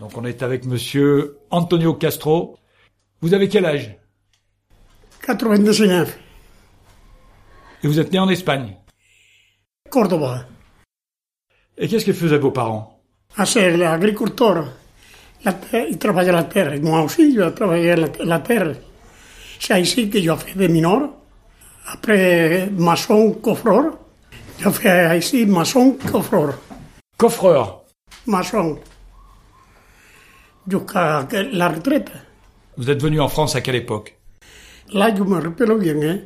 Donc on est avec monsieur Antonio Castro. Vous avez quel âge? 99, Et vous êtes né en Espagne? Córdoba. Et qu'est-ce que faisaient vos parents? A ser agricultor la la tierra. Moi aussi, je travaillé la, la terre. C'est ici que je fais de minor. Après, maçon, coffreur. Je fais ici maçon, coffreur. Coffreur. Maçon. Jusqu'à la retraite. Vous êtes venu en France à quelle époque? Là, je me rappelle bien, hein.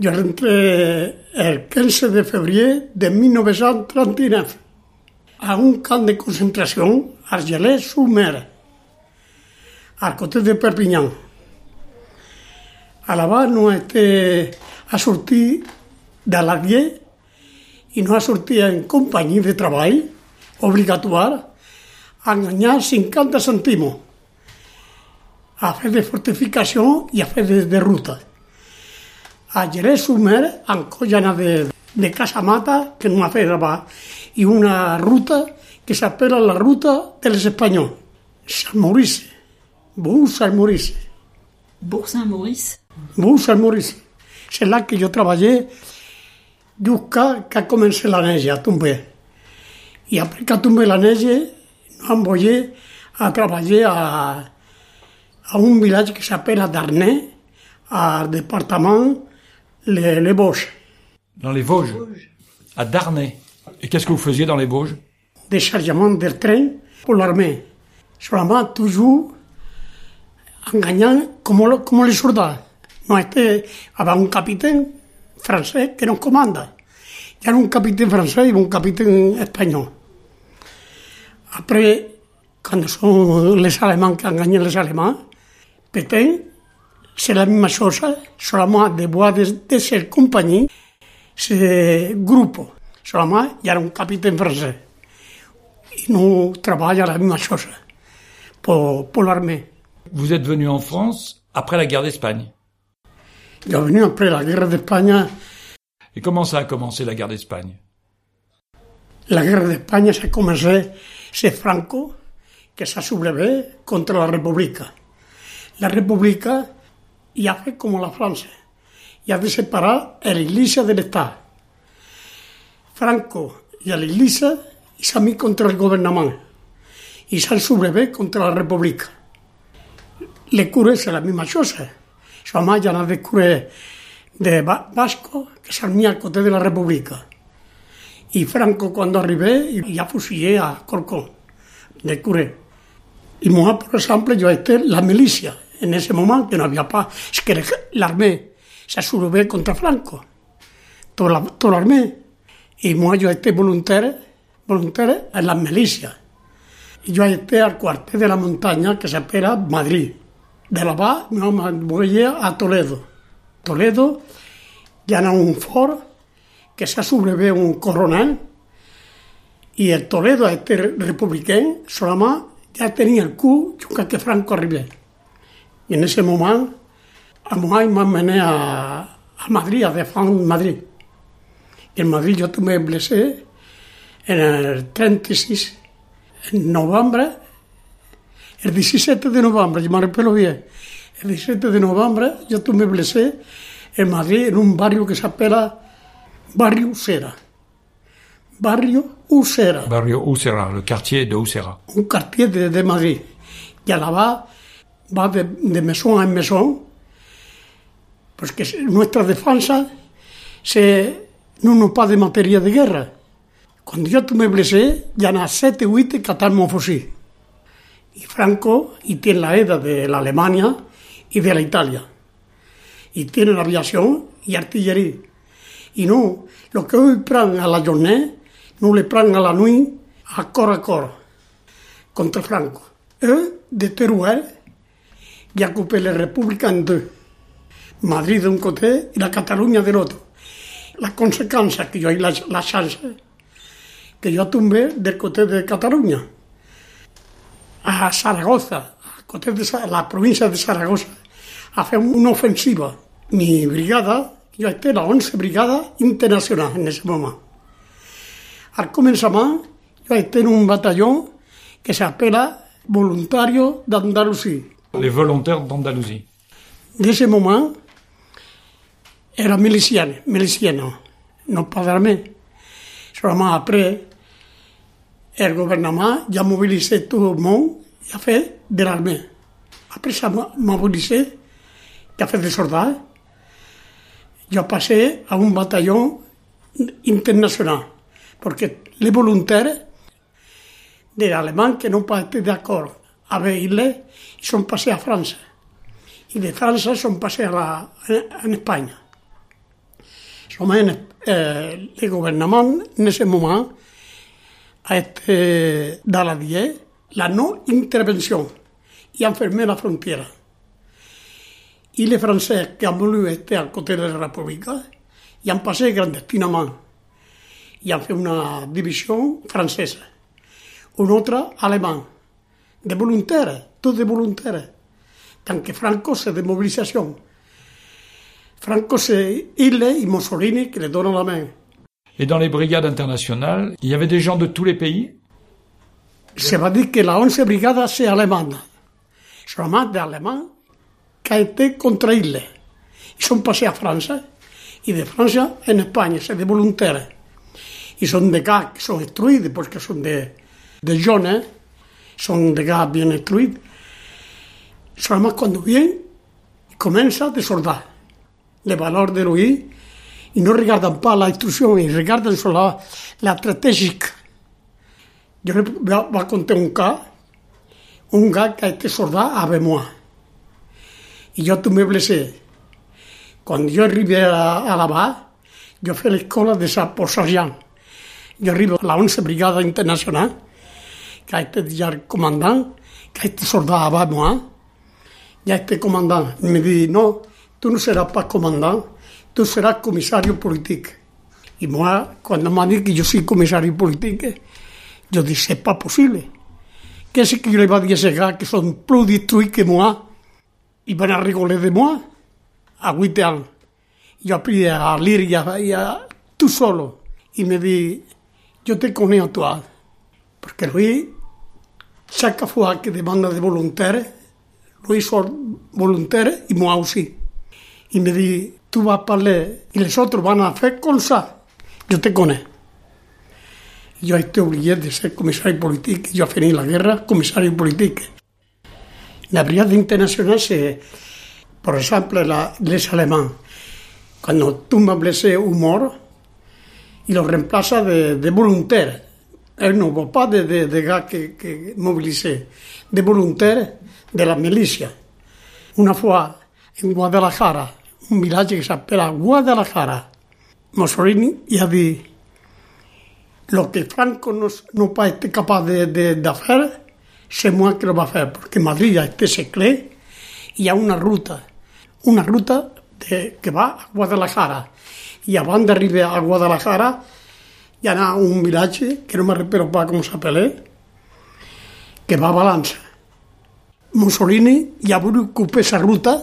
Je rentré le 15 de février de 1939 à un camp de concentration à Argelès-sur-Mer, à côté de Perpignan. À là-bas, nous avons été assortis l'Allier et nous avons sorti en compagnie de travail obligatoire à gagner 50 centimes a fer de fortificació i a fer de, de ruta. A Jerez Sumer, en collana de, de Casamata, que no ha fet i una ruta que s'apela la ruta de les espanyols. Sant Maurici. Bou Sant Maurici. Bourg-Saint-Maurice Bou Sant Maurici. C'est là que jo treballé jusqu'à que comencé la neige a tomber. I après que tombé la nous envoyé treballar a, a un village que s'appelle Darnay, al département Les, les Vosges. Dans les Vosges. À Darnay. Et qu'est-ce que vous faisiez dans les Vosges? De chargement de train pour l'armée. Seulement, toujours en gagnant comme, le- comme les soldats. Nous était avec un capitaine français qui nous commande. Il y a un capitaine français et un capitaine espagnol. Après, quand sont les Allemands qui ont gagné les Allemands, peut-être c'est la même chose, seulement de bois de, de cette compagnie, c'est groupe. Seulement, il y a un capitaine français. Et nous travaillons la même chose pour, pour l'armée. Vous êtes venu en France après la guerre d'Espagne. Je suis venu après la guerre d'Espagne. Et comment ça a commencé la guerre d'Espagne? La guerre d'Espagne s'est commencé, c'est Franco qui s'est soulevé contre la République. La République, il a fait comme la France. Il a de séparer l'Église de l'État. Franco et l'Église, il s'est mis contre le gouvernement. Il s'est soulevé contre la République. Les curés, c'est la même chose. Seulement, il y en a des curés de Ba- Vasco mis à côté de la République. Y Franco, cuando arribé, ya fusillé a Corcón, de curé. Y moi, por ejemplo, yo été la milicia. En ese moment, que no había pas... Es que l'armée s'est soulevée contre Franco. Toda la- toda l'armée. Y yo été volontaire, volontaire en la milicia. Y yo été al cuartel de la montaña que s'appelle Madrid. De là-bas, me envoyé a Toledo. Toledo, ya en un fort que xa sobreveu un coronel i el Toledo, este republicán, Solama, ja tenia el cul juntat que Franco arribé. I en ese moment, a Moai m'emmené a, a Madrid, a defendre Madrid. I en Madrid jo també blessé en el 36, en novembre, el 17 de novembre, jo me repelo bien, el 17 de novembre jo també blessé en Madrid, en un barrio que s'apela Barrio Usera. Barrio Usera, Barrio Usera, le quartier de Usera. un quartier de, de Madrid. Y a la va, de, de mesón en mesón, pues que nuestra defensa se, no nos pa de materia de guerra. Cuando yo me blessé, ya en 7 o 8 catarme un fusil. Y Franco, y tiene la EDA de la Alemania y de la Italia. Y tiene la aviación y artillería. Et no, le que nous prenons a la journée, no le prenons a la nuit, a corps à corps, contre Franco. Eux, de Teruel, ils ont coupé la République en deux. Madrid d'un côté i la Catalunya de l'autre. La conséquence que jo, la, la chance que jo tombé del côté de Catalunya a Saragossa, al côté de la província de Saragossa, a fer una ofensiva. Mi brigada Jo esté en la 11 Brigada Internacional en aquest moment. Al començament, jo estic en un batalló que s'apela Voluntario d'Andalusia. Les volontaires d'Andalusia. En aquest moment, era miliciano, milicien, no pagarme. Solament après, el governament ja mobilitzé tot el món i ha fet de l'armée. Après, s'ha mobilitzé, que ha fet de soldats, J'ai passé à un bataillon international, parce que les volontaires des Allemands qui n'ont pas été d'accord avec Hitler, ils sont passés à France. Et de France, ils sont passés à la, en Espagne. Seulement, euh, le gouvernement, en ce moment, a été dans la vie la non-intervention et a fermé la frontière. Et les Français qui ont voulu être à côté de la République, ils ont passé clandestinement. Ils ont fait une division française, une autre allemande, de volontaires, tous des volontaires. Tant que Franco, c'est de mobilisation. Franco, c'est Hitler et Mussolini qui les donnent la main. Et dans les brigades internationales, il y avait des gens de tous les pays? Se va dire que la 11 brigade, c'est allemande. Seulement des Été contre Hitler. Ils sont passés à France. Et de France en Espagne, c'est des volontaires. Ils sont des gars qui sont instruits, parce que sont des, des jeunes, hein. sont des gars bien instruits. Seulement quand viennent, ils commencent des soldats. Les valeurs de lui, ils ne regardent pas l'instruction, ils regardent sur la, la stratégique. Je vais vous raconter un cas, un gars qui a été y yo tomé blessé. Quan jo arribé a, a La Bahía, yo fui l'escola la de San Sargent. Yo arribo a la 11 Brigada Internacional, que este ja el comandante, que este soldado va a ya este comandante me di, no, tu no serás pas comandante, tu serás comisario político. Y moi, quan me han que yo soy comisario político, yo dic, és pas posible. Què és que jo le va a que son plus destruidos que moi? Ils vont rigoler de moi à 8 ans. J'ai appris à lire y a, y a, tout seul. Il me dit, je te connais à toi. Parce que lui, chaque fois qu'il demande des volontaires, lui sort volontaire et moi aussi. Il me dit, tu vas parler et les autres vont faire comme ça. Je te connais. Yo été obligé de ser comisario político. Yo fini la guerra comisario político. La brigada internacional, c'est, por exemple, la, les Allemands. Cuando blessé ou mort, il le remplace de, de volontaires. Elle ne voit pas de, de, gars que, que mobilisés, de volontaires de la milicia. Una fois, en Guadalajara, un village que s'appelle Guadalajara, Mussolini y a dit lo que Franco no, no été capaz de, de, de hacer, Semuac que el va fer, perquè a Madrid ja té segle hi ha una ruta, una ruta de, que va a Guadalajara, i abans d'arribar a Guadalajara hi ha un vilatge, que no me'n recordo com s'apelé, que va a Balança. Mussolini ja va ocupar aquesta ruta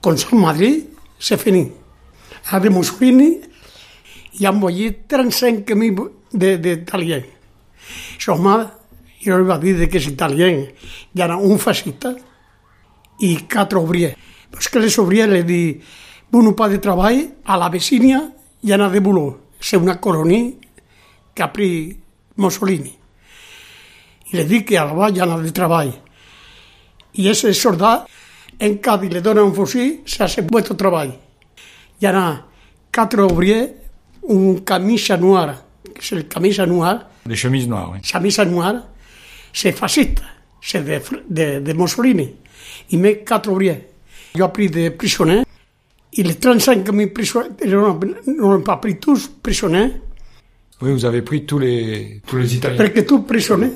com a Madrid s'ha finí. A de Mussolini hi han mollit 35.000 d'italians. Això m'ha Io aveva que che era italiano, era un fascista i e quattro obrie. que les obrie le di un pa de treball a la vicina i anava de Boló, ser una colonia Capri Mussolini. I li dic que a la vall hi de treball. I ese soldat, en cap i li dona un fusil, s'ha hace vuestro treball. Hi anava quatre obrer, un camisa noir, que és el camisa noir. De chemise noire, oui. Camisa noire, c'est fasciste, c'est de, de, de Mussolini. Il met quatre ouvriers. J'ai pris des prisonniers. Et les 35 000 prisonniers, ils n'ont pas pris tous prisonniers, Oui, vous avez pris tous les, tous les Italiens. parce que tous prisonniers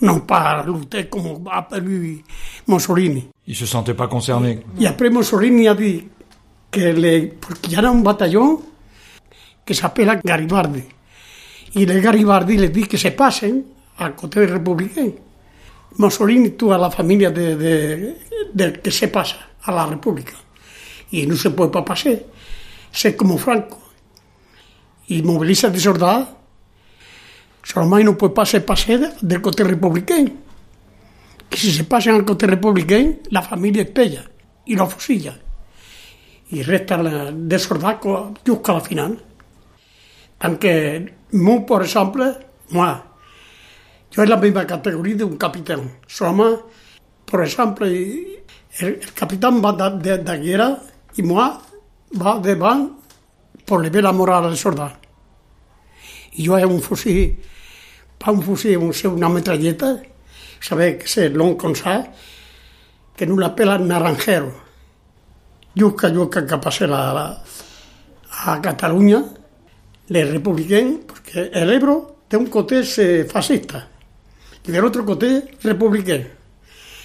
n'ont pas lutté comme a Mussolini. Ils se sentaient pas concernés. Y après Mussolini a dit que le, porque ya era un batallón que s'appela Garibaldi. Y el Garibaldi les dit que se pasen a Coté Republiquén. Mussolini tuvo a la familia de, de, de, que se pasa a la República y no se puede pasar. Sé como Franco y moviliza de soldados. Solomai no puede pasar pasar del Coté Republiquén. Que si se pasan al Coté Republiquén, la familia espella y lo fusilla. Y resta la, de soldados jusqu'à la final. Tant que, moi, por exemple, moi, yo en la misma categoría de un capitán. Seulement, por exemple, el, el capitán va de, de, de guerra y moi va devant pour lever la moral del soldado. Y yo hay un fusil, para un fusil, un, una metralleta, sabe que c'est long ça, que no la pela naranjero. Yuca, yuca, que pasé la, la, a Cataluña, les républicains, porque el Ebro té un côté fascista y del otro côté républicain.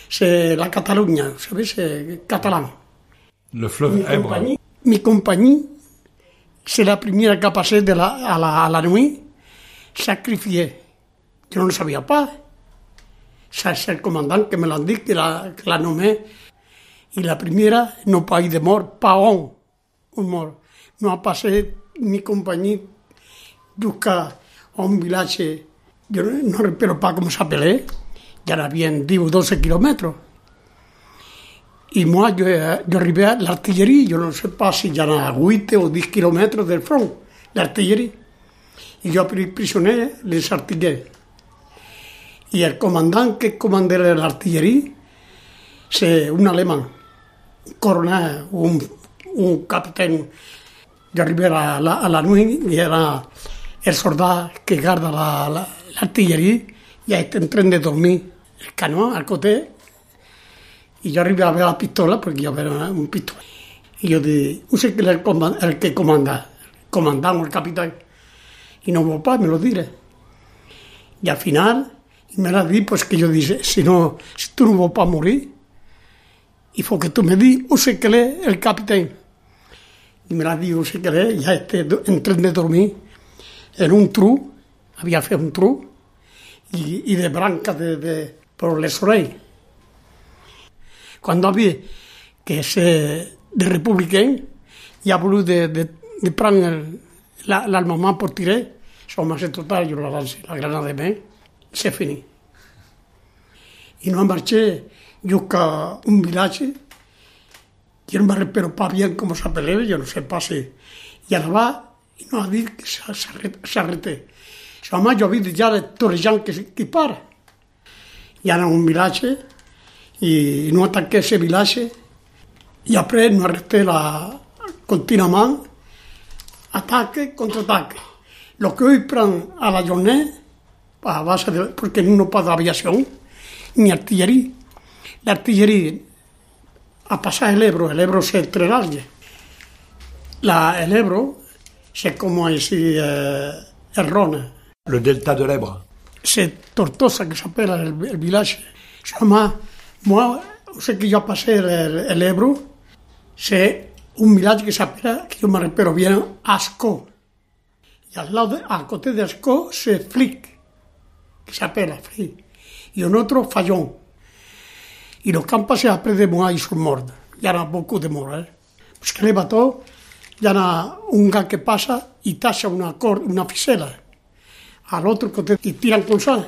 C'est la Cataluña, ¿sabes? C'est catalán. Le fleuve Ebre. Compagnie, mi compagnie, c'est la primera que passé de la, a, la, a la nuit, sacrifié. Yo no lo sabía pas. Ça, c'est le commandant que me l'ha dit, que la, que la nommé. Y la primera, no país de mort, pas un, un mort. No ha passé mi compagnie jusqu'à un village, yo no, no recuerdo pas comment s'appelait, ya era bien 10 o 12 kilomètres. Y moi, yo, yo arrivé a l'artillerie, yo no sé pas si ya era 8 o 10 kilomètres del front, l'artillerie. Y yo pris prisionner les artilleurs. Y el comandante que comandait l'artillerie, c'est un alemán, un coronel, un, un capitán. Yo arrivé a la, a la nuit y era el soldado que guarda la, la, l'artillerie, ya está en tren de dormir, el cañón al côté, y yo arriba a ver la pistola, porque yo veo un pistola. Y yo dije, usted que el, el que comanda, o el capitán. Y no pas, me lo diré. Y al final, me la di, pues que yo dije, si no, si tú no vas para morir, y fue que tú me di, usted que el capitán. Y me la di, usted que es, ya este, en tren de dormir, en un tru, había fet un tru, y, y de branca de, de, por les oreilles. Quan havia que ser de republicain, i ha volut de, de, de prendre l'armament la, per tirar, som a ser total, jo la lance, la granada de main, c'est fini. I no marché jusqu'à un village, yo no me recuerdo pas bien cómo se apelaba, yo no sé pas si... I allà i no ha dit que s'arrêté. Seulement, jo he vist ja tots els gens que, que para. Hi ha un village y no ataqué ese village y après no arresté la continuamente ataque contra ataque. Lo que hoy prend a la journée a base de, porque no pas d'aviación ni artillería. La artillería a pasar el Ebro, el Ebro se entrelague. La, el Ebro c'est como decir eh. le delta de l'Ebre. C'est Tortosa que s'appelle le, le, village. moi, ce que yo pasé el, Ebro, c'est un village que s'appelle, que yo me repero bien, Asco. Y al lado, de, al côté de Asco, c'est Flic, que s'appelle Flic. Y un otro, Fallón. Y los campos se après de moi, ils sont morts. Il y en a beaucoup de morts. Eh? Hein. Parce que les bateaux, il y en a un gars qui pasa il tasse una, cor, una fisela al otro côté y tiran con ça.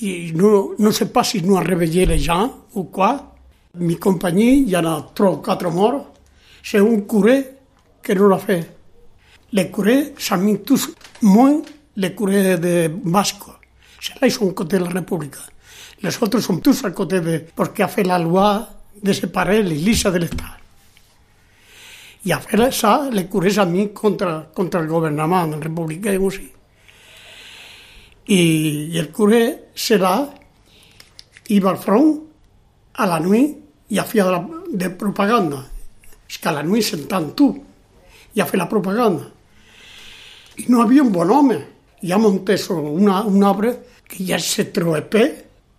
i no, no sé pas si no réveillé les gens ou quoi. Mi compagnie, il y en a trois ou un curé que no l'a fait. Les curés mis tous, moins les curés de Basco. Ceux-là, ils sont côté de la République. Les autres sont tous à côté de... Parce qu'il a la loi de séparer l'Église de l'État. I a fait ça, les curés mis contre, contre el gouvernement républicain aussi. Y, el curé será iba al front a la nuit i a fer de, la, de propaganda. És que a la nuit sentant tu i a fer la propaganda. I no havia un bon home. I ha muntés una, un arbre que ja se troepé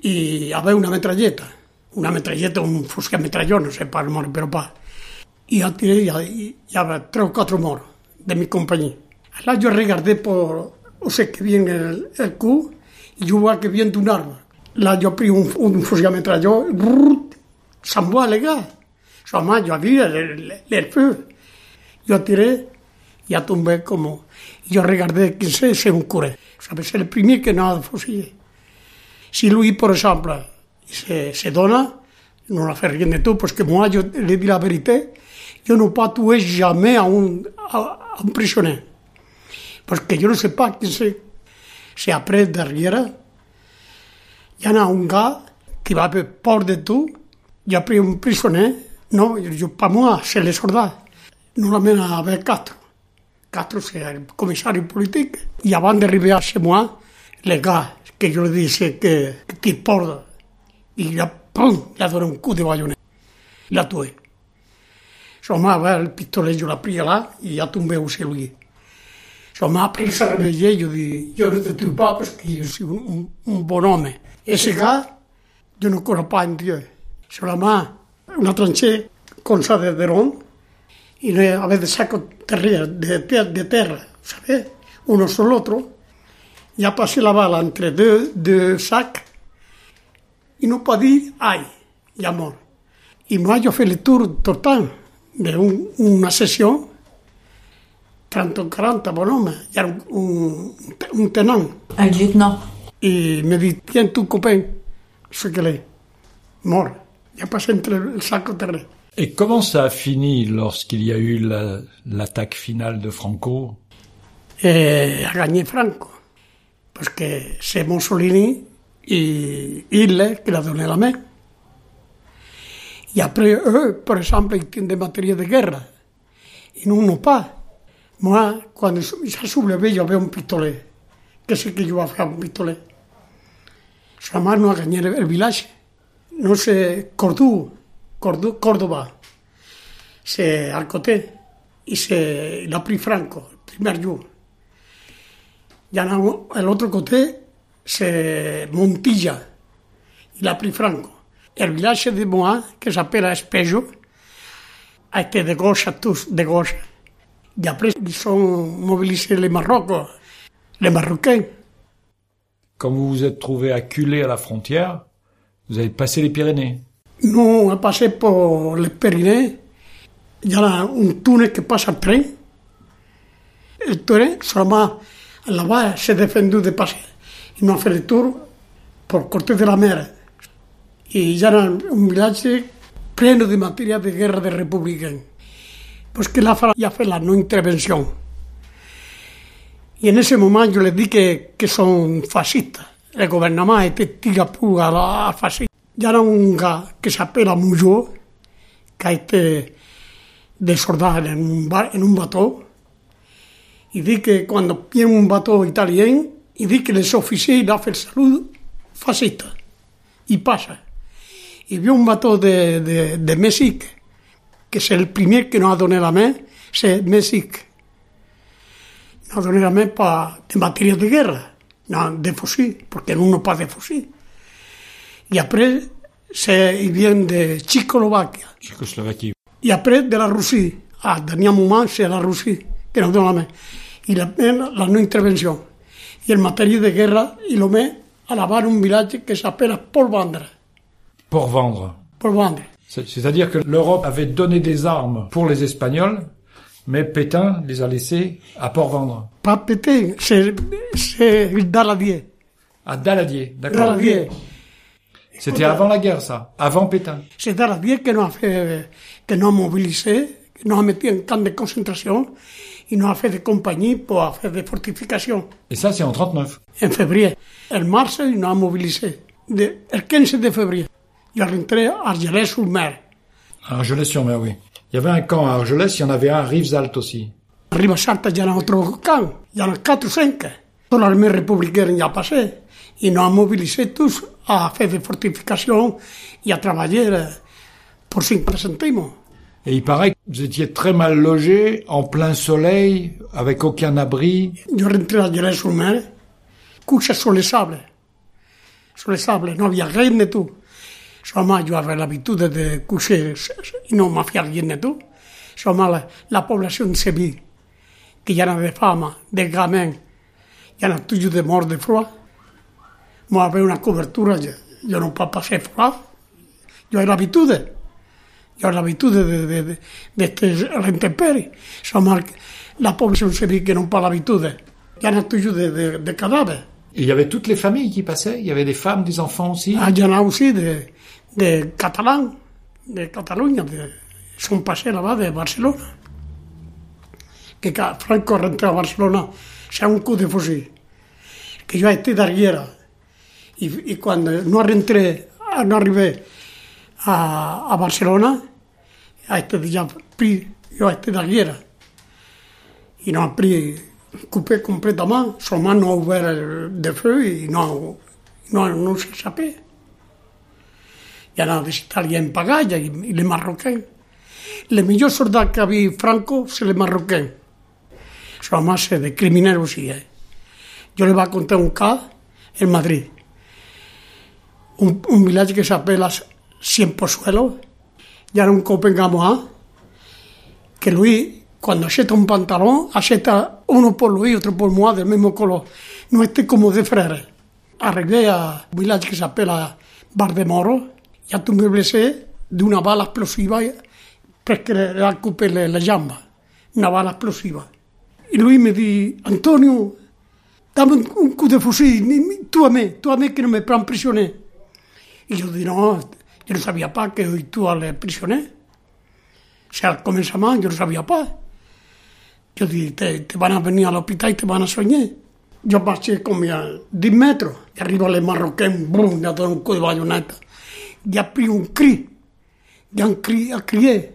i havia una metralleta. Una metralleta, un fusca metralló, no sé pas, però pa. I ja tiré, ja, ja tres o quatre morts de mi companyia. Allà jo regardé por, o sea que viene el, el cubo y yo va que bien de un arma. La yo pri un, un fusilamiento yo, s'en va alegar. Sa mà jo havia el feu. Yo tiré, ja tombé como, yo regardé que se, ser un cura. Sabes, el primer que no ha fusil. Si lui, por ejemplo, se, se dona, no la fer rien de tu, perquè moi, jo li dic la veritat, jo no patué jamais a un, a, a un prisioner. Pues que yo no sé pas que se, se après darrere. Hi ha un gà que va per por de tu, ja pria un prisioner, no, jo, pa mua, se les la Normalment a haver Castro. Castro era el comissari polític i abans d'arribar a ser mua, les gà, que jo li dice que, que t'hi porta. I ja, pum, ja dona un cu de ballonet. La tué. Som a veure el pistolet, jo la pria i ja tombeu-se-li. Tombé aussi lui. Son m'a pris ça réveillé, je dis, je ne te tue pas parce que je suis un, un, un homme. Et ce gars, je ne crois pas en Dieu. Seulement, una tranchée comme ça de Verón, y avait des sacs de, de, de terre, vous savez, uno sur l'autre. Il a passé la balle entre deux, deux sacs. Il n'a pas dit, aïe, il est mort. Et moi, je fais le tour tout 30 ou 40 bonhommes, il y a un, un, un tenant. Un lieutenant. Et il me dit, tiens, ton copain, ce qu'il est, mort. Il a passé entre le sac au terrain. Et comment ça a fini lorsqu'il y a eu la- l'attaque finale de Franco? Et a gagné Franco. Parce que c'est Mussolini et Hitler qui l'a donné la main. Et après, eux, par exemple, ils tiennent des matériels de guerre. Et nous, non pas. Moi, quand j'ai soulevé, j'avais un pistolet. Qu'est-ce que je vais faire un pistolet Jamais nous a gagné le village. Non, c'est Cordoue, Cordoue, Córdoba. C'est à côté. Et c'est, il a pris Franco, le premier jour. Y en a un- el otro côté, c'est Montilla. Il a pris Franco. El village de moi, que s'appelle Espejo, a été de à tous, de gauche. Et après, ils sont mobilisés les Marocains, les Marocains. Quand vous vous êtes trouvé acculé à la frontière, vous avez passé les Pyrénées. Nous, on a passé pour les Pyrénées. Il y a un tunnel qui passe train. Le tunnel, seulement là-bas, s'est défendu de passer. Ils m'ont fait le tour pour côté de la mer. Et il y a un, un village plein de matériel de guerre des républicains. Parce que la France a fait la non-intervention. Et en ese moment, je lui ai dit que, que sont fascistes. Le gouvernement était tiré pour à la fasciste. Il y a un gars qui s'appelle Amujo, qui a été de soldat en un, bar- en un bateau. Il dit que quand vient un bateau italien, il dit que les officiers il a fait le salut fasciste. Il passe. Il vient un bateau de, de, de Mexique, que c'est le premier qui nous a donné la main, c'est Mexique. Nous a donné la pas de matériel de guerre, non, de fusils, parce que nous n'avons pas de fusils. Et après, il vient de Tchécoslovaquie. Tchécoslovaquie. Et après, de la Russie. À dernier moment, c'est la Russie qui nous donne la main. Il amène la non-intervention. Et le matériel de guerre, il le met à la barre un village qui s'appelle Paul Vendre. Pour vendre. Paul Vendre. C'est- C'est-à-dire que l'Europe avait donné des armes pour les Espagnols, mais Pétain les a laissés à Port-Vendre. Pas pété, c'est, Daladier. À Daladier, d'accord. Daladier. C'était avant la guerre, ça. Avant Pétain. C'est Daladier qui nous a fait, qui nous a mobilisés, qui nous a mis en camp de concentration, il nous a fait des compagnies pour faire des fortifications. Et ça, c'est en 39. en février. En mars, il nous a mobilisés. Le 15 de février, il est rentré à Argelès-sur-Mer. Argelès-sur-Mer, oui. Il y avait un camp à Argelès, il y en avait un à Rivesaltes aussi. À Ribasarta, il y en a un autre camp. Il y en a 4 ou 5. Toute l'armée républicaine y a passé. Ils nous a mobilisés tous à faire des fortifications et à travailler euh, pour 5 centimes. Et il paraît que vous étiez très mal logé, en plein soleil, avec aucun abri. Je rentré à Argelès-sur-Mer, couché sur le sable. Sur le sable, no había rien de tout. Insomma, de avevo l'abitudine no cucire, non mi fia tu. Insomma, la, la poblazione que ja era de fama, de gamen, era tuyo de mort de froid. Ma aveva una cobertura, jo io non de, passare froid. Io avevo de, de, de, de di queste intemperi. Insomma, la poblazione civile che non de, l'abitudine. Era tuyo de, de, de cadaveri. I il y avait toutes les familles qui passaient Il y avait des femmes, des enfants aussi Ah, il y en a aussi des, de catalán, de Cataluña, de, es un paseo va de Barcelona. Que Franco rentró a Barcelona, sea un cu de fusil. Que yo esté de Arguera. Y, y, cuando no rentré, ah, no arribé a, a Barcelona, a este ya pri yo a este de Y no pri coupé completamente seulement no ouvert de feu y no, no, no se sapé. Y en a des Italiens pagalla i, i les Marocains. Les millors soldats que havia Franco, c'est les Marocains. Son home c'est de criminels aussi. Eh? Jo li va contar un cas en Madrid. Un, un village que s'appela Cienpozuelo. Hi ha un copengamois que lui Cuando acheta un pantalón, acheta uno por Luis y otro por moi del mismo color. No esté como de frère. Arribé a un village que s'appelle Bar de Moro, ya tu me blessé d'una bala explosiva ha coupé le, le jambes. Una bala explosiva. Y Luis me dit, Antonio, dame un, coup de fusil, tú a mí, tú a mí que no me prends prisionner. Y yo dije, no, yo no sabía pas que hoy tú a les prisionner. C'est al començament, jo no sabia pas. Jo dic, te, te van a venir a l'hospital i te van a soigner. Jo vaig com a 10 metres, i arriba le marroquin, brum, ja dona un coup de bayoneta. d'après un cri, d'un cri à crier.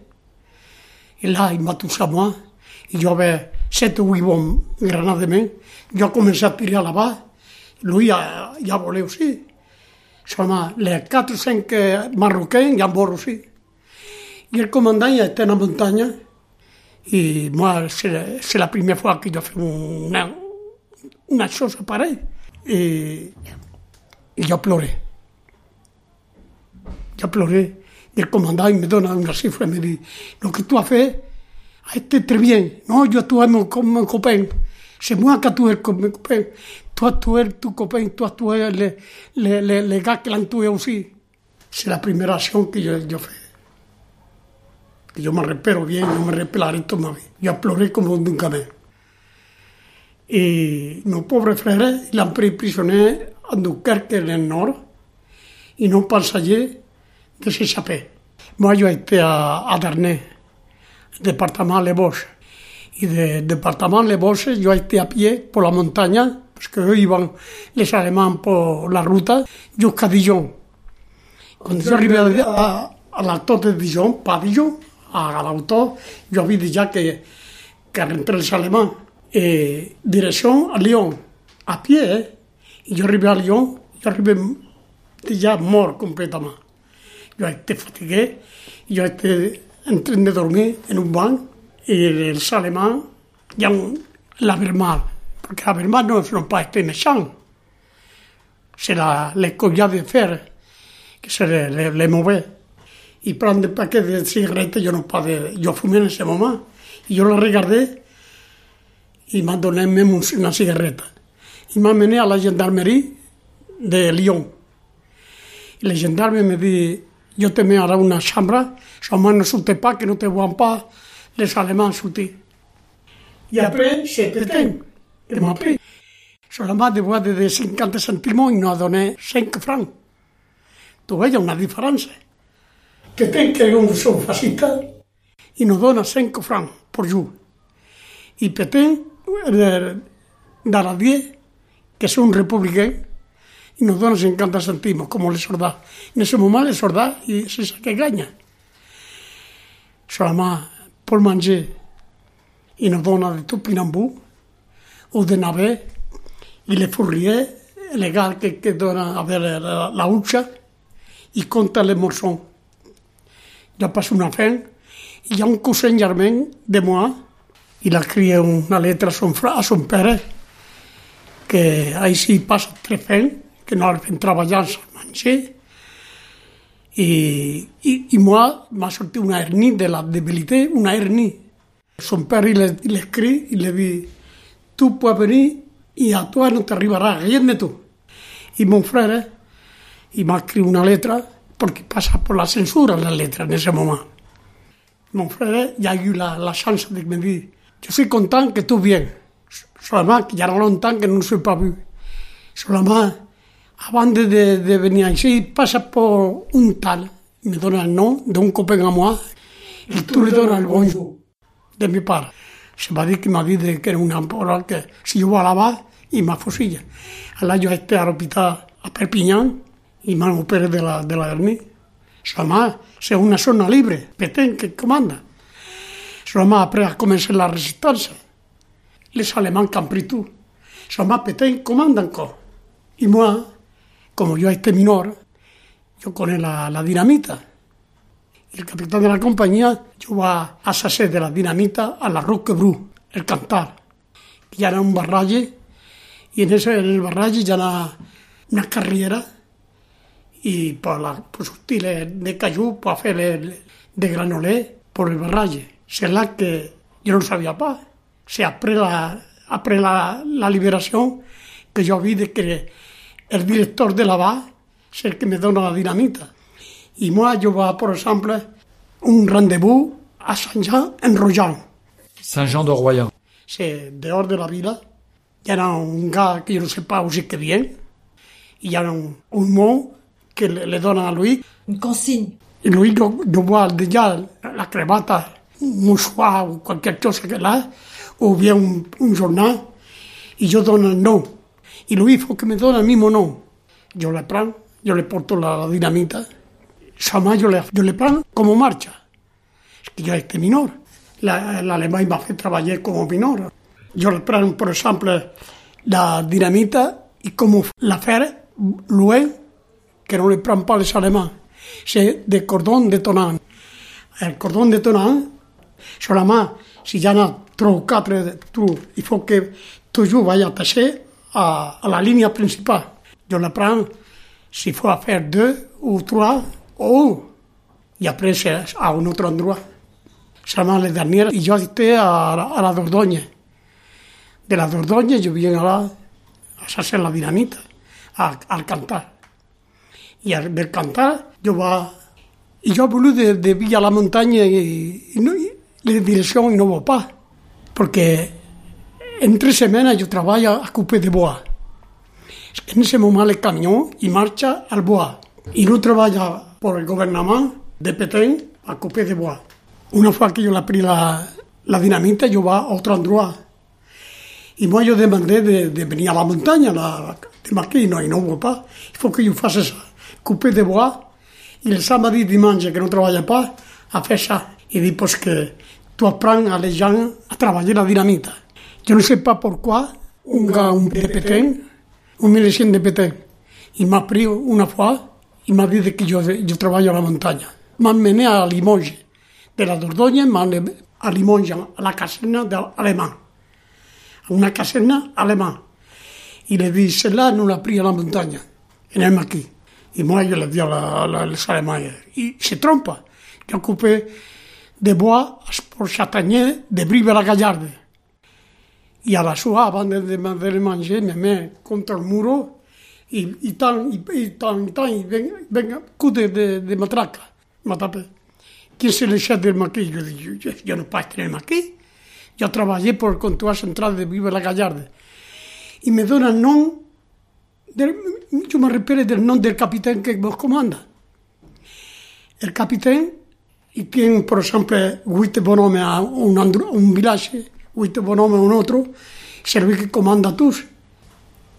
Et là, il m'a touché à moi. Il y avait sept ou huit bons grenades de main. Je commençais à tirer là-bas. Lui, il a, il a volé aussi. Seulement, les quatre ou cinq eh, Marocains, ils ont volé aussi. Et le commandant, il était en montagne. Et moi, c'est la première fois que je fais une, une chose pareille. Et, et j'ai pleuré. J'ai pleuré. Et le commandant il me donne una cifra, il me dit, lo que tu as fait a été très bien. Non, yo mon, mon copain. C'est moi qui tué comme mon copain. Toi, tu es tu copain, toi, tu es les, les, les, les gars qui l'ont tué aussi. C'est la première action que je, je fais. que yo me repero bien, yo me repelaré toda ma vie. Yo pleuré como nunca más. Y nos pobres frères l'han pris prisonnier a Dunkerque en el nord y no passager de s'échapper. Moi, yo été a, a Darnay, département Les Bosches. Y de département Les Bosches, yo été a pied por la montaña, parce que eux iban les Allemands por la ruta, jusqu'à Dijon. Cuando yo arribé a, a, a la torre de Dijon, pas Dijon, a l'autor, jo havia ja que, que rentré els alemans. Eh, direcció a Lyon, a pie, eh? I jo arribé a Lyon, jo arribé ja mort completament. Jo estic fatigué, jo estic en train de dormir en un banc i els alemans ja la mal, perquè la mal no són pas estar méchant. C'est la, les collas de fer que se les, les mauvais. y prendre des paquets de cigarettes, yo no podía, yo fumé en ese momento, y yo lo regardé y même una cigarreta. Y me amené a la gendarmerie de Lyon. Y la gendarme me dit, Yo te me ara una xambra, som no surte pa, que no te van pa, les alemán suti. Y après, se te ten, que m'apré. Solament de boade de 50 centimos y no adoné 5 francs. Tu veia una diferència. Que tenc que un sou fascista i no dona 5 francs por yo. Y Petén, eh, de, de la 10, que és un republicà, y nosotros nos encanta el santismo, como les sorda. En ese moment le sorda i se saqueganya. Solama por menjar y nos dona de tot pinambú o de naver i le furrié, el legal que, que dona a ver la, la hucha, i contra el morzón. Ja pasó una fe, y ya un cousin germen de moi i la crié una letra a son, fra, a son pere, que així passa tres fe, que no fent treballar al menjar, i, i, i moi m'ha sortit una hernie de la debilitat, una hernie. Son pare l'escrit i li dit, tu puoi venir i a tu no t'arribarà rien de tu. I mon frère, i m'ha escrit una letra porque pasa por la censura la letra en ese momento. Mon frère, il a eu la, la chance de me dire Je suis content que tu viennes. Seulement qu'il y a longtemps que nous ne sommes pas vus. a bande de, de venir així, passa per un tal, me dona el nom d'un company a moi, i tu li dones el bonjour de mi pare. Se va dir que m'ha dit que era un emporal que si jo alaba i m'ha fosilla. Allà jo vaig a l'hospital a Perpinyà i m'han operat de la, de la hernia. Somà, se una zona libre, Petén, que comanda. Somà, après a començar la resistència. Les alemans campritu. Somà, Petén, comanda encore. I moi, como yo été minor, yo connais la, la dinamita. El capitán de la compañía lleva a sacé de la dinamita a la Roque Bru, el cantar. Y era un barralle, y en ese en barralle ya era una carrera, y por la por de cayú, por hacer el, de granolé por el barralle. C'est là que yo no sabía après la, après la, la liberación que yo vi de que el director de la va es el que me dona la dinamita. Y moi, yo va, por ejemplo, un rendezvous a Saint-Jean en Royan. Saint-Jean de Royan. C'est dehors de la villa. Il y a un gars que je ne sais pas c'est que vient. Il y a un, un mot que le, le donne à lui. Une consigne. Y Luis yo, yo voy déjà la cremata, un mouchoir o cualquier cosa que là, ou bien un, un journal, y yo dono el nom. Y Luis faut que me donne el mismo nom. Yo le prends, yo le porto la, dinamita, Sama yo le, yo le prends como marcha. Es que yo este minor. La, la alemán m'a fait travailler como minor. Yo le prends, por ejemplo, la dinamita y como la faire loin que no le prend pas les Allemands. C'est des cordons détonnants. El cordon détonnant, seulement, si y en a trois ou quatre tours, il faut que toujours vaya attaché à, à la ligne principale. Je le prends, s'il faut faire deux ou trois, ou, et après c'est à un autre endroit. Seulement les dernières, j'étais à, la- a la Dordogne. De la Dordogne, viens là, a hacer la dinamita, a, al cantar. Y al del cantar, yo va. Y yo voulu de, de a la montaña y, y no, y la dirección y no voy pas. Porque en tres semanas yo trabajo a Coupé de Bois. En ese momento el camión y marcha al Bois. Y no trabaja por el gobierno de Petén a Coupé de Bois. Una fois que yo la pris la, la dinamita, yo va a otro endroit. Y moi, yo demandé de, de venir a la montaña, la, de marquer, no, y no voy pas. Il faut que yo fasse ça. Couper de bois. Y le samedi, dimanche, que no trabaja pas, a faire ça. Y dit, pues que tu apprends a les gens a travailler la dinamita. Yo no sais pas pourquoi, un gars de Pétain, un milicien de Pétain, il m'a pris una fois, il m'a dit que yo, yo trabajo a la montaña. M'ha emmené a Limoges. De la Dordogne, m'ha a Limoges, a la caserna de alemán. A una caserna alemán. Y le di, celle-là, nous l'a pris à la montagne, en maquis. Y moi, je le dis à la, la, les Allemands. Y se trompe. J'ai coupé de bois pour Châtaignier de Brive-la-Gaillarde. Y a la soie, avant de, de, de manger, me met contre le muro y, y tant, y, y tant, y tant, y ven, ven coup de, de, matraca, m'a tapé. ¿Quién c'est le chef del maquis? Yo yo, yo no puedo estar en el maquis. Yo trabajé por el control central de Brive-la-Gaillarde. Y me dona el nom, del, yo me refiero del nom del capitán que vos comanda. El capitán, y tiene, por ejemplo, huit bonhomes a un, andro- un village, Uite bonome un otro, serví que comanda tus.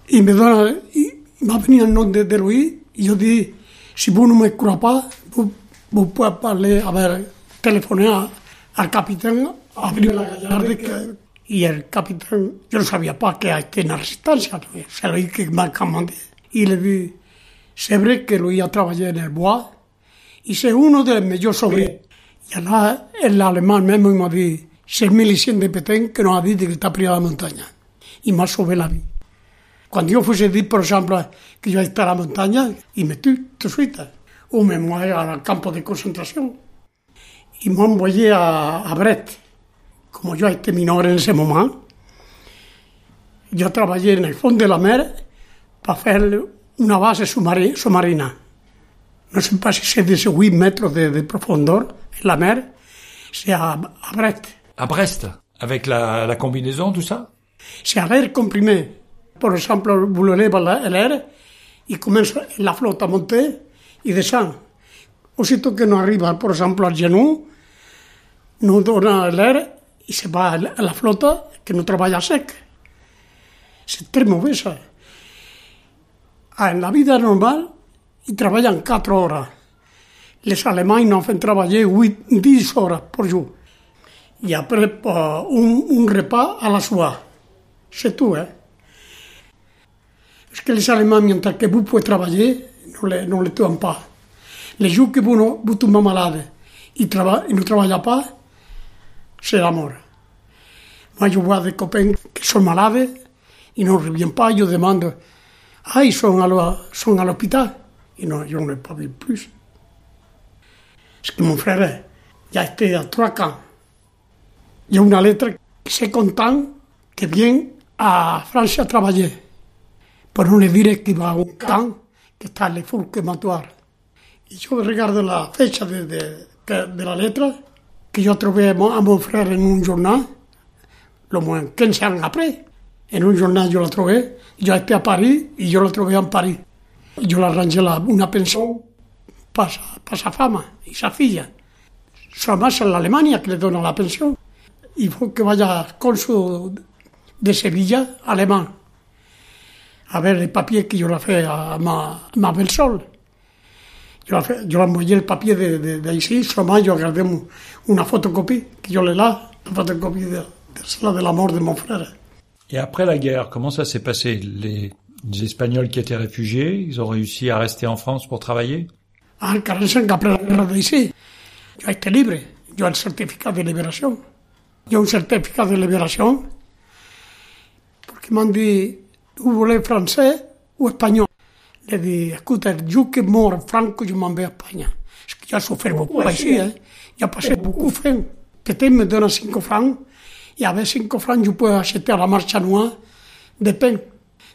Y me dona, y va a venir el nombre de Luis, y yo di, si vos no me curapás, vos, vos puedes parler, a ver, telefonear al capitán, abrió la gallarda, que, y el capitán, yo no sabía para qué hay que en la resistencia, ¿no? se lo dije que me comandé. Y le di, sabré que Luis ya trabajé en el Bois, y se uno de los mejores sobre. Y ahora el alemán mismo me dijo, 6.100 de Petén que nos ha dit que está privada de montaña. Y más sobre la vida. Cuando yo fuese a decir, por ejemplo, que yo estar a la montaña, y me estoy suelta. O me mueve al campo de concentración. Y me envoyé a, a Brest. Como yo este menor en ese momento, yo trabajé en el fondo de la mer para hacer una base submarina. No sé si se dice 8 metros de, de profundor en la mer, sea a Brest. À Brest, avec la, combinaison, tout ça l'air comprimé. Par exemple, le levez à l'air, il commence la flotte à monter, il descend. Aussitôt que nous arrive, par exemple, à genou, nous donne l'air, il se va à la flotte, que nous travaille à sec. C'est très mauvais ça. En la vida normal, ils travaillent en 4 heures. Les Allemands nous font travailler 8, 10 heures par jour. y apre, uh, un, un repas à la soie. C'est tout. Hein. Eh? Parce que les Allemands, mientras que vous pouvez travailler, ne les, ne les tuent pas. Les jours que vous, no, vous tombez malade et, trava et ne travaillez pas, c'est la mort. Moi, je vois des copains qui sont malades, ils ne reviennent pas, je demande, ah, ils sont à l'hôpital. Et non, je ne les pas plus. Parce que mon frère, il a été à trois camps. Y a une lettre qui c'est content que vient à France à travailler. Pour nous dire qu'il va a un camp que está en les fours quematoires. Y yo regardo la fecha de, de, que- de la letra que yo trové a mon, a en un journal, lo moins 15 ans après. En un journal yo la trové, yo été à Paris y yo la trové en Paris. Yo le arrangé la, una pensión para pa sa fama y sa filla. Además en la Alemania que le dona la pensión. Il faut que vaya al cónsul de Sevilla, alemán, a ver el papier que yo le fais a ma, ma belle-sœur. Yo, la fais- yo le envoyé el papier de, de, de seulement yo gardé un- una fotocopie, que yo le la, la fotocopie de, de de la mort de mon frère. Et après la guerre, comment ça s'est passé? Les, les Espagnols qui étaient réfugiés, ils ont réussi à rester en France pour travailler? Ah, Carlsen que après la de ici, yo été libre, yo el certificado de liberación. e un certificado de liberación, porque man di, ou voulez français ou español Le di, escuta, yo que mor franco, yo m'en a España. Es que ya sofrer beaucoup així, eh? Ja passé beaucoup franc. Peut-être me dona 5 francs, a avec 5 francs yo puedo acheter a la marxa noire de pain.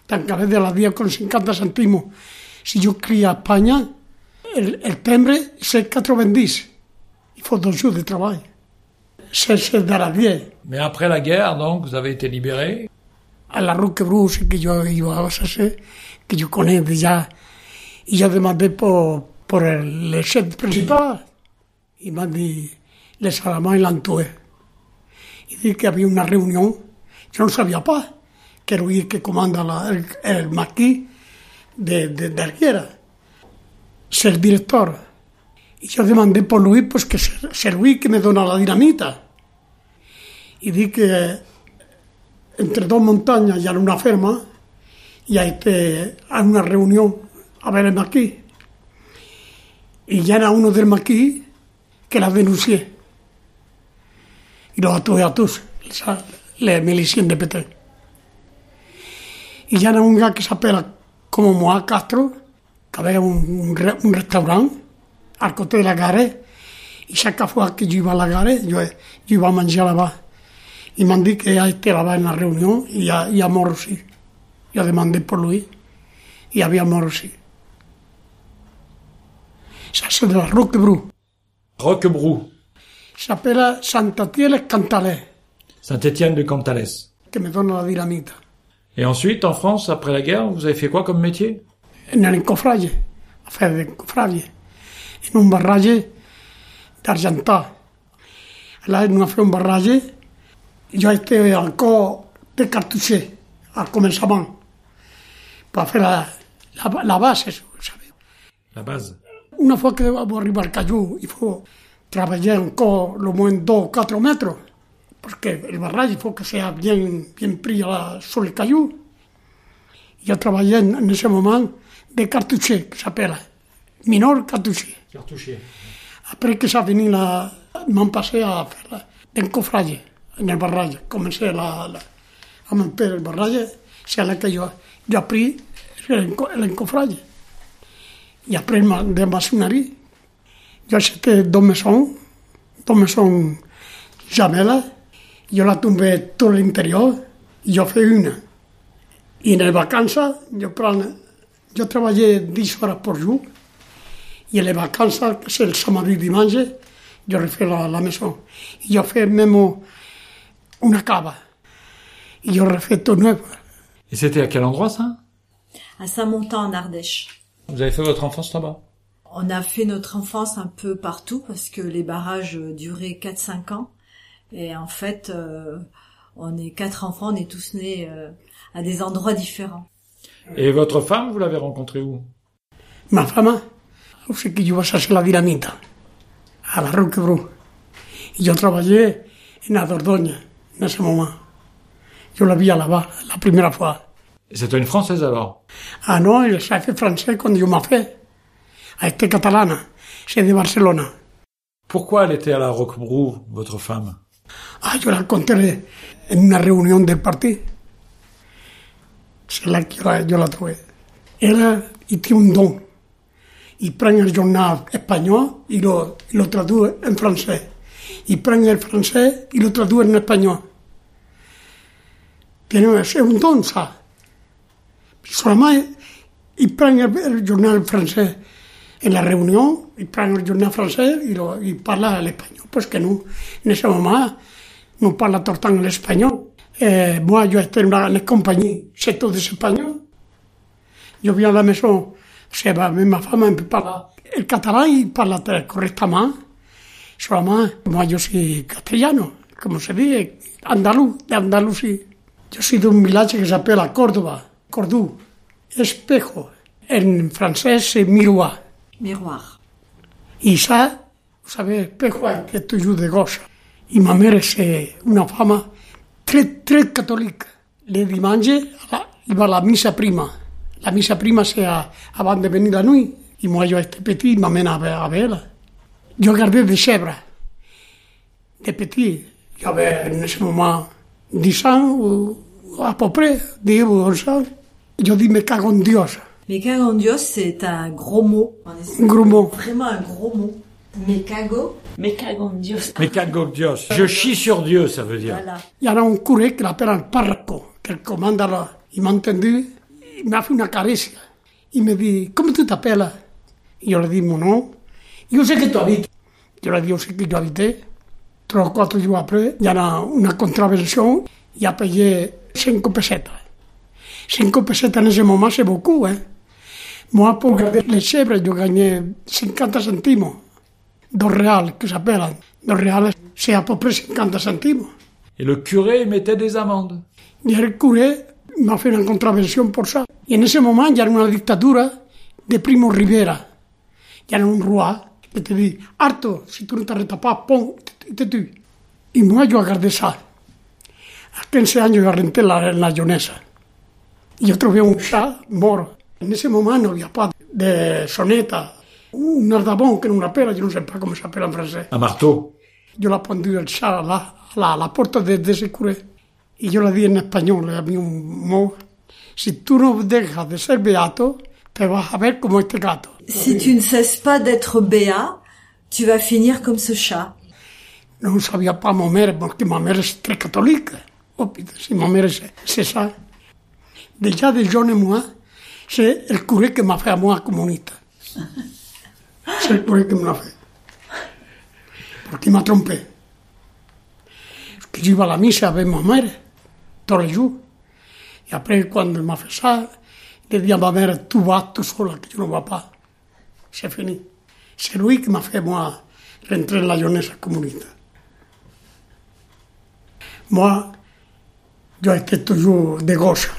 vez de la via con 50 centimos. Si yo cria a Espanya, el, el timbre és el 90. I fot dos jours de treball. C'est de la vieille. Mais après la guerre, donc, vous avez été libérés. A la Roque Bruce que yo iba a que yo connais déjà, y yo demandé por el, el chef principal. Y me dit, les Allemands l'han tué. Y dije que había una reunión. Yo no sabía pas que era el que comanda la, el, el maquis de, de, de Arguera. C'est el director. Y yo demandé por Luis, pues que ser, ser Luis que me dona la dinamita. Y di que entre dos montañas y en una ferma, y hay, este, hay una reunión a ver el maquis. Y ya era uno del maquis que la denuncié. Y los atué a todos, esa- les miliciens de PT. Y ya era un gars que s'appelle como Moa Castro, que había un, un, un restaurant al côté de la gare, y chaque fois que yo iba a la gare, yo, yo iba a menjar là-bas. Y m'han dit que ya este là-bas en la reunión y ya, ya aussi. Yo demandé por Luis y había aussi. Ça, c'est de la Roquebrou. Roquebrou, S'appelle Santatiel Cantalet, Saint-Étienne de Cantales. que me donne la dinamita. Et ensuite, en France, après la guerre, vous avez fait quoi comme métier? En el encofralle, a fer d'encofralle, en un barralle d'Argentà. Là, nous avons fait un barralle, jo été encore de cartoucher al començament, per fer la, la, la base, savez. La base. Una fois que vous arrivez al cayú, il faut travailler encore au moins 2 ou 4 mètres, parce que el barrage, faut que sea bien, bien la, sur le caillou. Yo trabajé en, en ese moment de cartuché, que s'appelle, minor cartuché. Cartouchier. Après que ça venu la, m'han passé a fer la- d'encofralle, en el barralle. Comencé la, la, a monter el barralle, c'est là que yo, yo appris l'enco- l'encofralle. Y après ma- de maçonnerie, yo acheté dos maisons, dos maisons jamelas, yo la tombé tout l'interior, y yo fais une. Y en les vacances, yo, yo trabajé 10 horas por jour, y en les vacances, que c'est le samedi dimanche, je refais la, la maison. Je fais même une cave. Je refais tout neuf. Et c'était à quel endroit ça? À Saint-Montant en Ardèche. Vous avez fait votre enfance là-bas? On a fait notre enfance un peu partout parce que les barrages duraient 4-5 ans. Et en fait, euh, on est quatre enfants, on est tous nés euh, à des endroits différents. Et votre femme, vous l'avez rencontrée où? Ma femme, c'est que je vais chercher la dynamite à la Roquebrou. Et je travaillais en Dordogne en ce moment. Je la vis là-bas la première fois. C'était une Française alors? Ah non, elle s'est fait français quand je m'ai fait. Elle était catalane. C'est de Barcelone. Pourquoi elle était à la Roquebrou, votre femme? Ah, je la rencontré en une réunion del parti. C'est là que je la trouvée. Elle, il tient un don. Il prend le journal espagnol, il le, il le traduit en français. Il prend le français, il le traduit en espagnol. Tiene, c'est un don, ça. Seulement, il prend le, le journal français en la réunion, il prend le journal français, il, lo- il parla l'espagnol, parce que nous, en ce moment, nous parlons tout le temps l'espagnol. Et moi, je étais dans la compagnie, c'est tout espagnol. Je viens à la maison, c'est ma, ma femme ne peut pas le catalan, il parle très correctement. Seulement, moi, je suis castellano, comme se dit, andalou, de Andalucía. Jo soy d'un un que s'apela Córdoba, Cordú, espejo. En francès es miroir. Miroir. I sa, sabe, espejo en que tu de gossa. I ma mare se una fama tret, tret catòlica. Le diumenge va la missa prima. La missa prima se a, abans de venir la nui. I moi jo este petit m'amenava a vela. Jo guardé de xebra. De petit. Jo, a veure, en aquest moment 10 ans, à peu près, 10 ou 11 ans, je dis me cago en Dios. Me cago en Dios, c'est un gros mot. Un gros mot. Vraiment un gros mot. Me cago. Me cago en Dios. Me cago en Dios. Je chie sur Dieu, ça veut dire. Voilà. Il y a un curé qui l'appelle un parco, qui commande là. Il m'a entendu, il m'a fait une caresse. Il me dit, comment tu t'appelles Je lui dis mon nom. Je sais que tu habites. Je lui dis, je sais que tu habitais. Tres o cuatro días después, ya era una contravención, ya pagué cinco pesetas. Cinco pesetas en ese moment, c'est beaucoup, hein. Moi, pour garder les chèvres, yo gané 50 céntimos. Dos reales, que s'appellent. Dos reales, c'est à peu près 50 céntimos. Et le curé mettait des amendes. Y el curé m'a fait une contravention pour ça. Y en ese moment, ya era una dictadura de Primo Rivera. Ya era un roi que te dit, harto, si tú no te arrêtes pas, pon, tue. Y moi, yo agarré ça. A 15 años yo renté la, la Lionesa. Y yo trouvé un chat mort. En ese moment, no había pas de soneta. Un ardabón que era una pera, yo no sé pas comment ça s'appelle en français. Un marteau. Yo la pondí el chat a la, a la, a la puerta de, de ese curé. Y yo le di en español, le di un mo. Si tú no dejas de ser beato, te vas a ver como este gato. Si tu ne cesses pas d'être béat, tu vas finir comme ce chat. No sabía para ma mère, porque ma mère es très catholique. Oh, putain, si ma mère c'est c'est ça. Déjà de jeune moi, c'est el curé que m'a fait à moi comunista. C'est le curé que me l'a. Porque m'a trompé. Que j'ivais à la misa avec ma mère, tous les jours. Et après, quand il m'a fait ça, il dit à ma tu vas tout seul, que je ne vois pas. C'est fini. C'est lui qui m'a fait, moi, rentrer en la jeunesse communiste. moi, yo reste toujours de gauche.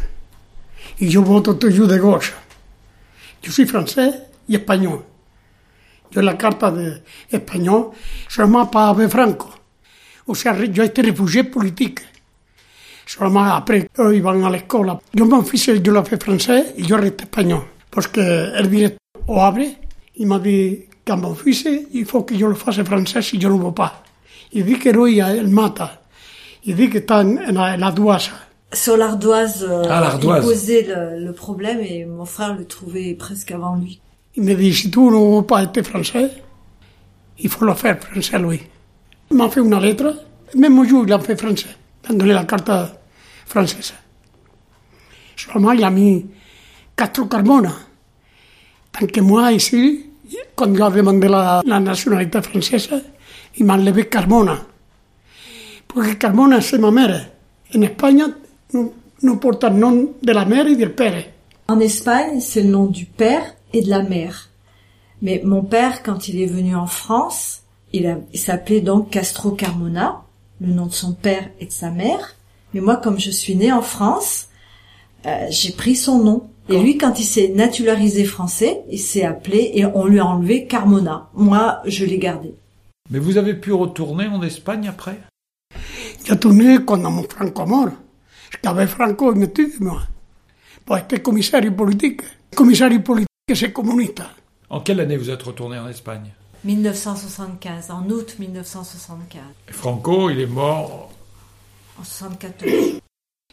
Et je vote toujours de gauche. Je suis français et espagnol. Yo la carta de español seulement para ver Franco. O sea, yo este refugié política. Seulement après, eux, ils vont à l'école. Yo mon fils, yo la fait français et yo reste espagnol. Parce que el directeur o abre, il m'a dit qu'à mon fils, il faut que yo le fasse français si yo no veux pas. Il dit que lui, il mata. Il dit que está en, en la, en la douasa. Sur l'ardoise, euh, Ah, l'ardoise. il posait le, le problème et mon frère le trouvait presque avant lui. Il me dit, si tu ne veux pas être français, il faut le faire français, lui. Il m'a fait une lettre, même jour, il a fait français, dándole la carta francesa. Seulement, il a mis quatre carbones. Tant que moi, ici, quand j'ai demandé la, la nationalité française, y me enlevé Carmona. Porque Carmona. En España no, no porta el nom de la mère père. En Espagne, c'est le nom du père et de la mère. Mais mon père, quand il est venu en France, il s'appelait donc Castro Carmona, le nom de son père et de sa mère. Mais moi, comme je suis née en France, euh, j'ai pris son nom. Et lui, quand il s'est naturalisé français, il s'est appelé et on lui a enlevé Carmona. Moi, je l'ai gardé. Mais vous avez pu retourner en Espagne après? Yo tourné cuando mon Franco mort. Es que avait Franco me tuve, moi. Pues este comisario político, comisario político es comunista. En quelle année vous êtes retourné en Espagne 1975, en août 1975. Et Franco, il est mort. En 74.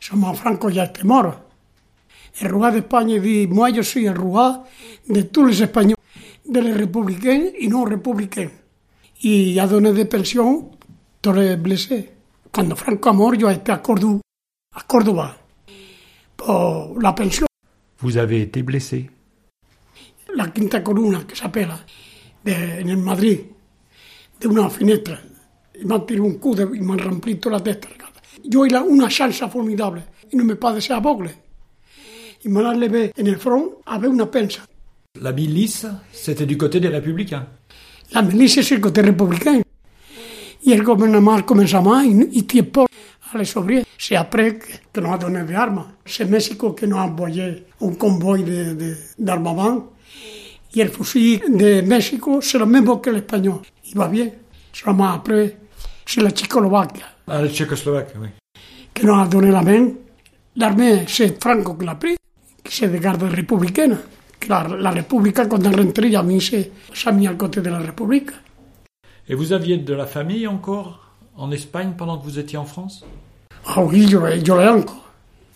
Somos Franco ya este mort. El roi d'Espagne dit, moi je suis el roi de tous les Espagnols, de les républicains et non républicains. Y a donné des pensions tous les blessés. cuando Franco Amor était à Cordoue, à Córdoba, pour la pension. Vous avez été blessé. La quinta columna, que s'appelle, en Madrid, de una finestra. Ils m'ont tiré un coup, ils m'ont rempli toute la tête. Yo eu una chance formidable. Ils ne me pas laissé aveugle. Ils m'ont enlevé en el front avec une pince. La milice, c'était du côté des républicains. La milice, c'est du côté républicain. i el governament començava i, i tiempo a les obreres. Se aprèn que no ha donat d'arma. Se Mèxico que no ha enviat un convoi d'armament i el fusil de Mèxico serà més que l'espanyol. I va bé. Se l'ha après si la Txecoslovàquia. A la Txecoslovàquia, oui. Que no ha donat la ment. L'armée, c'est Franco que l'ha pres, que se de garda republicana. Que la, la república, quan rentré, ja a mi se s'ha al cote de la república. Et vous aviez de la famille encore en Espagne pendant que vous étiez en France? Ah oui, yo, yo l'ai encore.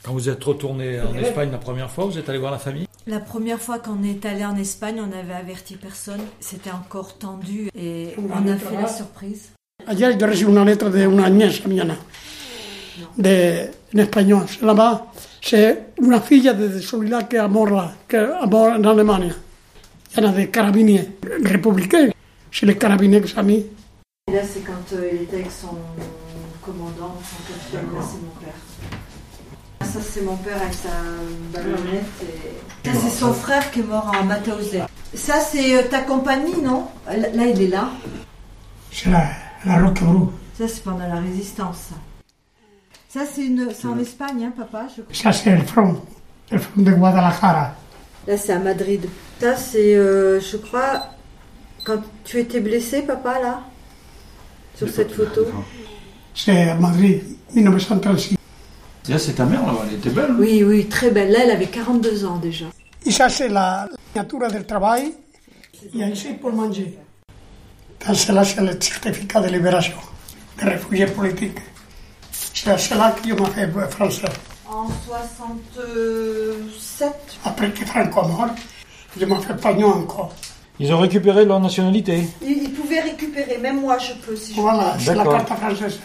Quand vous êtes retourné en Espagne la première fois, vous êtes allé voir la famille? La première fois qu'on est allé en Espagne, on avait averti personne. C'était encore tendu et on a fait la surprise. Ayer yo recibí una letra de una niña mía, de, en español. Se llama, c'est una filla de Soledad que amor, que amor en Alemania. Era de carabinier républicain. C'est les carabiniers que ça a mis. Et là, c'est quand euh, il était avec son commandant, son capitaine. Là, c'est mon père. Ça, c'est mon père avec sa ballonnette. Et... Ça, c'est son frère qui est mort en Mauthausen. Ça, c'est euh, ta compagnie, non? Là, il est là. C'est la, la Roquebrou. Ça, c'est pendant la résistance. ça. Ça, c'est une... c'est en Espagne, hein, papa je crois. Ça, c'est le front. Le front de Guadalajara. Là, c'est à Madrid. Ça, c'est, euh, je crois, quand tu étais blessé, papa, là Sur cette photo C'est à Madrid, 1936. Là, c'est ta mère, là-bas, elle était belle. Oui, oui, très belle. Là, elle avait 42 ans déjà. Y ça, c'est la signature del travail. Y ahí c'est pour manger. Ça, là, c'est le certificat de libération des réfugiés politiques. C'est c'est là que je m'ai fait français. En 67 Après que Franco est mort, je m'ai fait pagnon encore. Ils ont récupéré leur nationalité. il, il pouvait récupérer, même moi je peux si je Voilà, c'est la carte française.